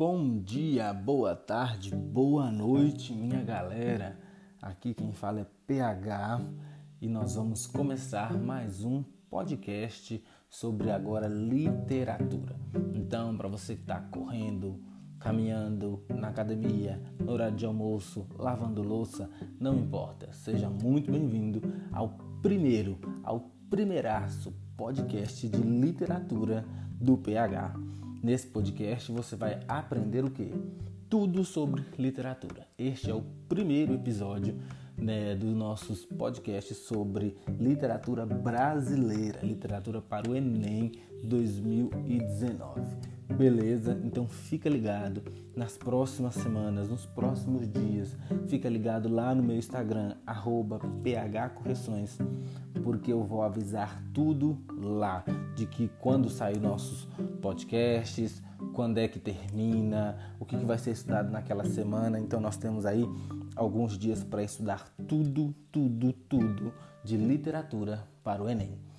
Bom dia, boa tarde, boa noite, minha galera. Aqui quem fala é PH e nós vamos começar mais um podcast sobre agora literatura. Então, para você que está correndo, caminhando na academia, no horário de almoço, lavando louça, não importa. Seja muito bem-vindo ao primeiro, ao primeiraço podcast de literatura do PH. Nesse podcast você vai aprender o que? Tudo sobre literatura. Este é o primeiro episódio né, dos nossos podcasts sobre literatura brasileira, literatura para o Enem 2019. Beleza? Então fica ligado nas próximas semanas, nos próximos dias. Fica ligado lá no meu Instagram, phcorreções, porque eu vou avisar tudo lá de que quando sair nossos podcasts, quando é que termina, o que, que vai ser estudado naquela semana. Então nós temos aí alguns dias para estudar tudo, tudo, tudo de literatura para o Enem.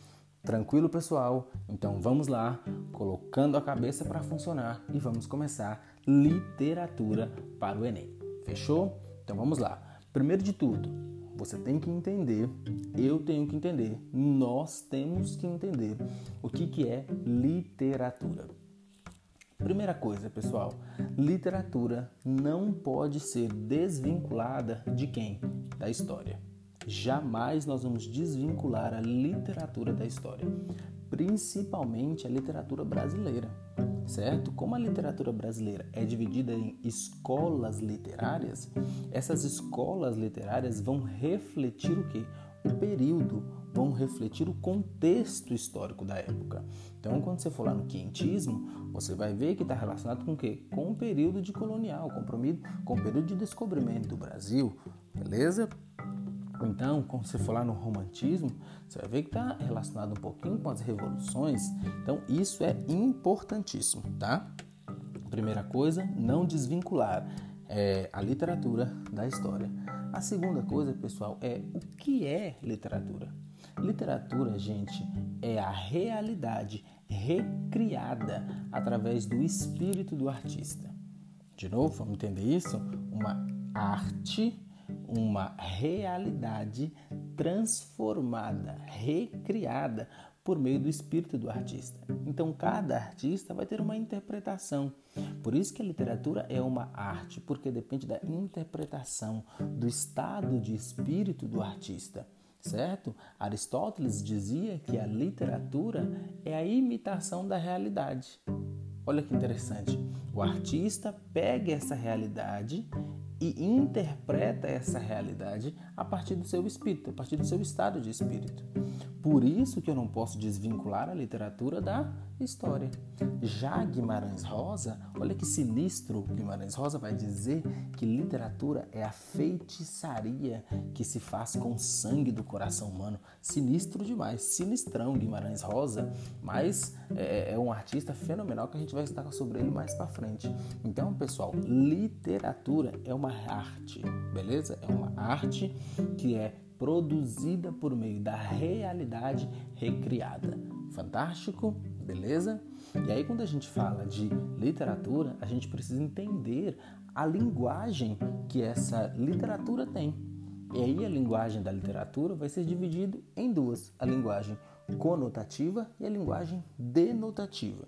Tranquilo, pessoal? Então vamos lá, colocando a cabeça para funcionar e vamos começar literatura para o Enem. Fechou? Então vamos lá. Primeiro de tudo, você tem que entender, eu tenho que entender, nós temos que entender o que, que é literatura. Primeira coisa, pessoal, literatura não pode ser desvinculada de quem? Da história. Jamais nós vamos desvincular a literatura da história, principalmente a literatura brasileira, certo? Como a literatura brasileira é dividida em escolas literárias, essas escolas literárias vão refletir o que? O período, vão refletir o contexto histórico da época. Então, quando você for lá no quintismo, você vai ver que está relacionado com o quê? Com o período de colonial, com o período de descobrimento do Brasil, beleza? Então, quando você for lá no romantismo, você vai ver que está relacionado um pouquinho com as revoluções. Então, isso é importantíssimo, tá? Primeira coisa, não desvincular é, a literatura da história. A segunda coisa, pessoal, é o que é literatura. Literatura, gente, é a realidade recriada através do espírito do artista. De novo, vamos entender isso? Uma arte uma realidade transformada, recriada por meio do espírito do artista. Então, cada artista vai ter uma interpretação. Por isso que a literatura é uma arte, porque depende da interpretação, do estado de espírito do artista, certo? Aristóteles dizia que a literatura é a imitação da realidade. Olha que interessante. O artista pega essa realidade e interpreta essa realidade a partir do seu espírito, a partir do seu estado de espírito. Por isso que eu não posso desvincular a literatura da história. Já Guimarães Rosa, olha que sinistro, Guimarães Rosa vai dizer que literatura é a feitiçaria que se faz com o sangue do coração humano. Sinistro demais, sinistrão Guimarães Rosa, mas é, é um artista fenomenal que a gente vai estar sobre ele mais para frente. Então, pessoal, literatura é uma arte, beleza? É uma arte que é produzida por meio da realidade recriada. Fantástico? Beleza? E aí, quando a gente fala de literatura, a gente precisa entender a linguagem que essa literatura tem. E aí, a linguagem da literatura vai ser dividida em duas: a linguagem conotativa e a linguagem denotativa.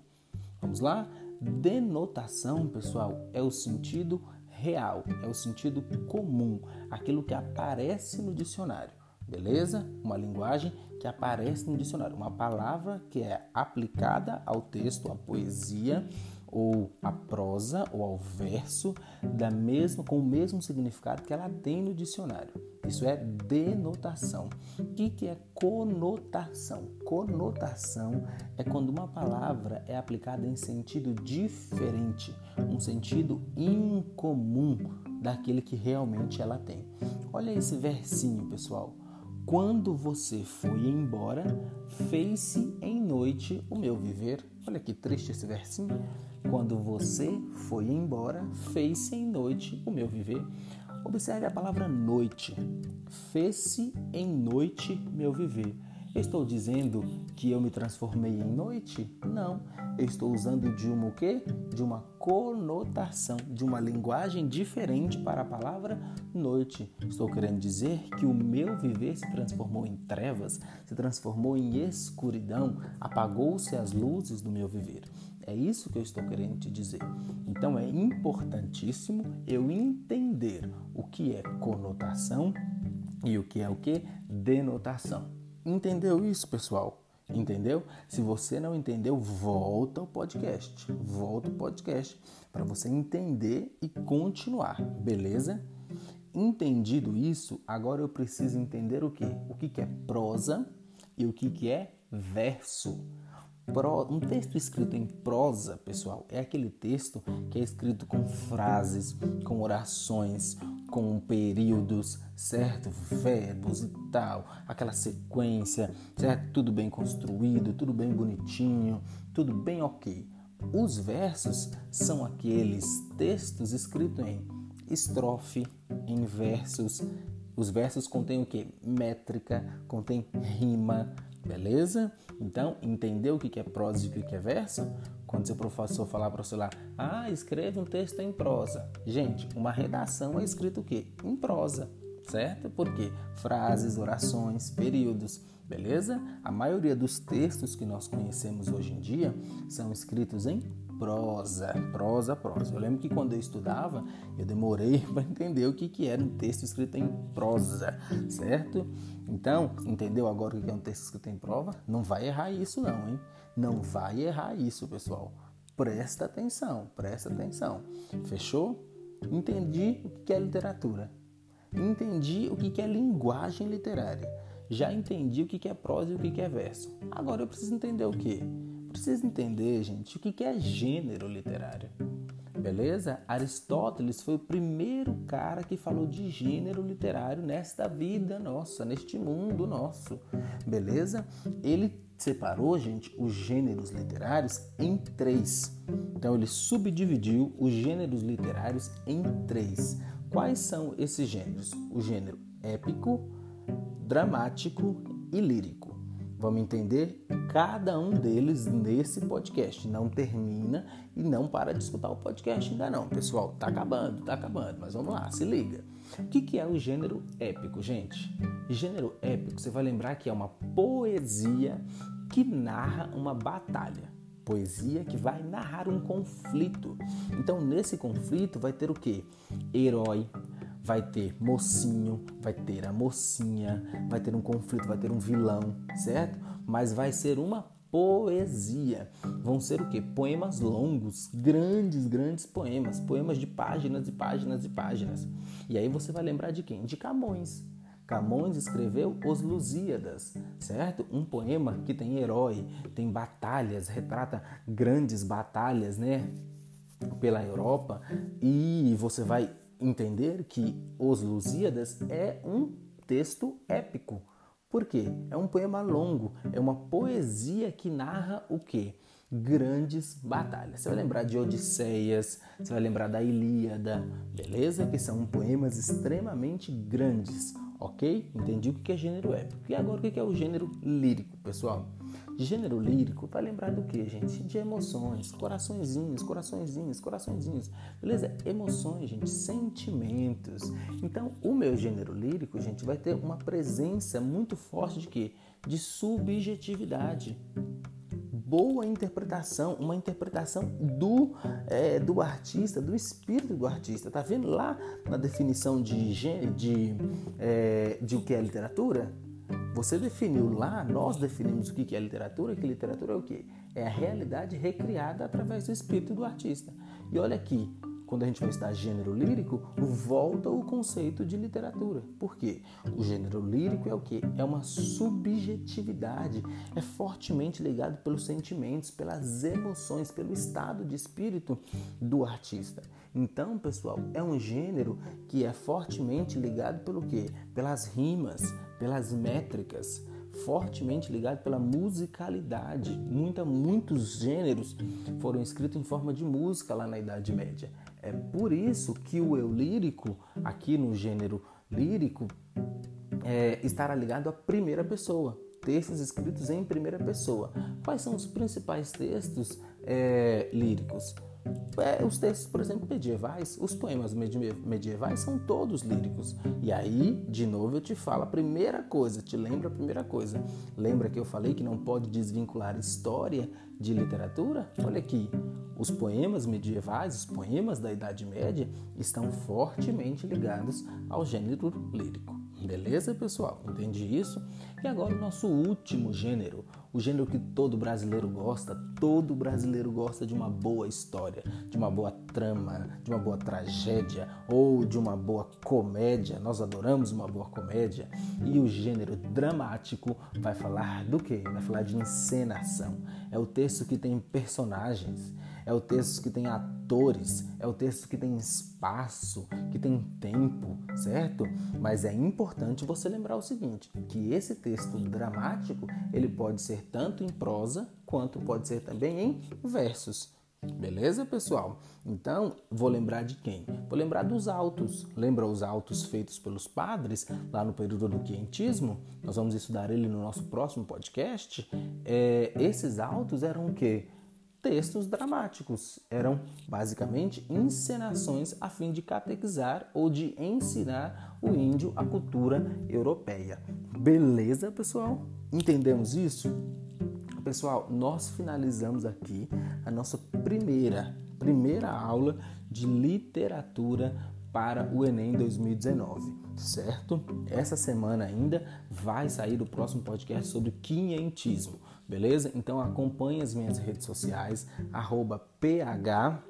Vamos lá? Denotação, pessoal, é o sentido real, é o sentido comum, aquilo que aparece no dicionário. Beleza? Uma linguagem que aparece no dicionário, uma palavra que é aplicada ao texto, à poesia ou à prosa ou ao verso da mesma com o mesmo significado que ela tem no dicionário. Isso é denotação. O que, que é conotação? Conotação é quando uma palavra é aplicada em sentido diferente, um sentido incomum daquele que realmente ela tem. Olha esse versinho, pessoal. Quando você foi embora, fez-se em noite o meu viver. Olha que triste esse versinho. Quando você foi embora, fez-se em noite o meu viver. Observe a palavra noite. Fez-se em noite meu viver. Estou dizendo que eu me transformei em noite? Não. Eu estou usando de uma o quê? De uma conotação, de uma linguagem diferente para a palavra noite. Estou querendo dizer que o meu viver se transformou em trevas, se transformou em escuridão, apagou-se as luzes do meu viver. É isso que eu estou querendo te dizer. Então é importantíssimo eu entender o que é conotação e o que é o que? Denotação. Entendeu isso, pessoal? Entendeu? Se você não entendeu, volta ao podcast. Volta ao podcast para você entender e continuar, beleza? Entendido isso, agora eu preciso entender o que? O que é prosa e o que é verso. Um texto escrito em prosa, pessoal, é aquele texto que é escrito com frases, com orações, com períodos, certo? Verbos e tal, aquela sequência, certo? Tudo bem construído, tudo bem bonitinho, tudo bem ok. Os versos são aqueles textos escritos em estrofe, em versos. Os versos contêm o que? Métrica, contém rima, Beleza? Então, entendeu o que é prosa e o que é verso? Quando seu professor falar para você lá, ah, escreve um texto em prosa. Gente, uma redação é escrito o quê? Em prosa, certo? Por quê? Frases, orações, períodos, beleza? A maioria dos textos que nós conhecemos hoje em dia são escritos em prosa, prosa, prosa. Eu lembro que quando eu estudava, eu demorei para entender o que, que era um texto escrito em prosa, certo? Então, entendeu agora o que é um texto escrito em prova? Não vai errar isso não, hein? Não vai errar isso, pessoal. Presta atenção, presta atenção. Fechou? Entendi o que é literatura. Entendi o que é linguagem literária. Já entendi o que é prosa e o que é verso. Agora eu preciso entender o que? Preciso entender, gente, o que é gênero literário. Beleza? Aristóteles foi o primeiro cara que falou de gênero literário nesta vida nossa, neste mundo nosso. Beleza? Ele separou, gente, os gêneros literários em três. Então ele subdividiu os gêneros literários em três. Quais são esses gêneros? O gênero épico, dramático e lírico. Vamos entender cada um deles nesse podcast. Não termina e não para de escutar o podcast ainda não, pessoal. Tá acabando, tá acabando, mas vamos lá, se liga. O que, é o gênero épico, gente? Gênero épico, você vai lembrar que é uma poesia que narra uma batalha. Poesia que vai narrar um conflito. Então, nesse conflito vai ter o que? Herói, vai ter mocinho, vai ter a mocinha, vai ter um conflito, vai ter um vilão, certo? Mas vai ser uma poesia. Vão ser o que? Poemas longos, grandes, grandes poemas, poemas de páginas e páginas e páginas. E aí você vai lembrar de quem? De Camões. Camões escreveu Os Lusíadas, certo? Um poema que tem herói, tem batalhas, retrata grandes batalhas, né? Pela Europa e você vai entender que Os Lusíadas é um texto épico. Por quê? É um poema longo, é uma poesia que narra o quê? Grandes batalhas. Você vai lembrar de Odisseias, você vai lembrar da Ilíada, beleza? Que são poemas extremamente grandes, ok? Entendi o que é gênero épico. E agora o que é o gênero lírico, pessoal? Gênero lírico vai lembrar do que, gente? De emoções, coraçõezinhos, coraçõezinhos, coraçõezinhos. Beleza? Emoções, gente, sentimentos. Então, o meu gênero lírico, gente, vai ter uma presença muito forte de quê? De subjetividade. Boa interpretação, uma interpretação do, é, do artista, do espírito do artista. Tá vendo lá na definição de, de, é, de o que é literatura? Você definiu lá, nós definimos o que é literatura, que literatura é o quê? É a realidade recriada através do espírito do artista. E olha aqui, quando a gente vai estudar gênero lírico, volta o conceito de literatura. Por quê? O gênero lírico é o quê? É uma subjetividade, é fortemente ligado pelos sentimentos, pelas emoções, pelo estado de espírito do artista. Então, pessoal, é um gênero que é fortemente ligado pelo quê? Pelas rimas, pelas métricas, fortemente ligado pela musicalidade. Muita, muitos gêneros foram escritos em forma de música lá na Idade Média. É por isso que o eu lírico, aqui no gênero lírico, é, estará ligado à primeira pessoa. textos escritos em primeira pessoa. Quais são os principais textos é, líricos? É, os textos, por exemplo, medievais, os poemas medievais são todos líricos. E aí, de novo, eu te falo a primeira coisa, te lembra a primeira coisa. Lembra que eu falei que não pode desvincular história de literatura? Olha aqui, os poemas medievais, os poemas da Idade Média, estão fortemente ligados ao gênero lírico. Beleza, pessoal? Entendi isso? E agora o nosso último gênero, o gênero que todo brasileiro gosta. Todo brasileiro gosta de uma boa história, de uma boa trama, de uma boa tragédia ou de uma boa comédia. Nós adoramos uma boa comédia. E o gênero dramático vai falar do quê? Vai falar de encenação. É o texto que tem personagens, é o texto que tem atores, é o texto que tem espaço, que tem tempo, certo? Mas é importante você lembrar o seguinte, que esse texto dramático, ele pode ser tanto em prosa quanto pode ser também em versos. Beleza, pessoal? Então, vou lembrar de quem? Vou lembrar dos autos. Lembra os autos feitos pelos padres lá no período do quentismo? Nós vamos estudar ele no nosso próximo podcast. É, esses autos eram o quê? Textos dramáticos. Eram basicamente encenações a fim de catequizar ou de ensinar o índio a cultura europeia. Beleza, pessoal? Entendemos isso? Pessoal, nós finalizamos aqui a nossa primeira primeira aula de literatura para o Enem 2019, certo? Essa semana ainda vai sair o próximo podcast sobre quinhentismo beleza? Então acompanhe as minhas redes sociais, arroba PH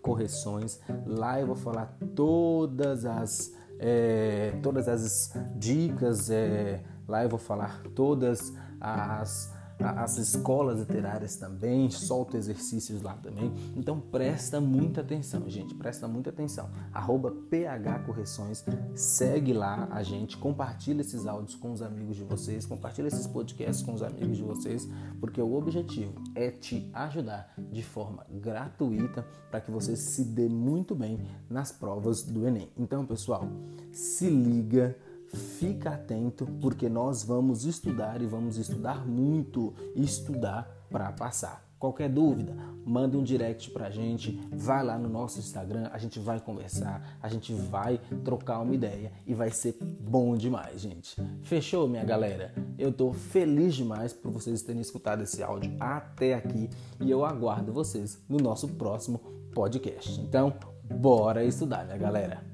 Correções. Lá eu vou falar todas as, é, todas as dicas, é, lá eu vou falar todas as as escolas literárias também, solto exercícios lá também. Então presta muita atenção, gente, presta muita atenção. Arroba PH Correções, segue lá a gente, compartilha esses áudios com os amigos de vocês, compartilha esses podcasts com os amigos de vocês, porque o objetivo é te ajudar de forma gratuita para que você se dê muito bem nas provas do Enem. Então, pessoal, se liga fica atento porque nós vamos estudar e vamos estudar muito, estudar para passar. Qualquer dúvida, manda um direct pra gente, vai lá no nosso Instagram, a gente vai conversar, a gente vai trocar uma ideia e vai ser bom demais, gente. Fechou, minha galera? Eu tô feliz demais por vocês terem escutado esse áudio até aqui e eu aguardo vocês no nosso próximo podcast. Então, bora estudar, minha galera.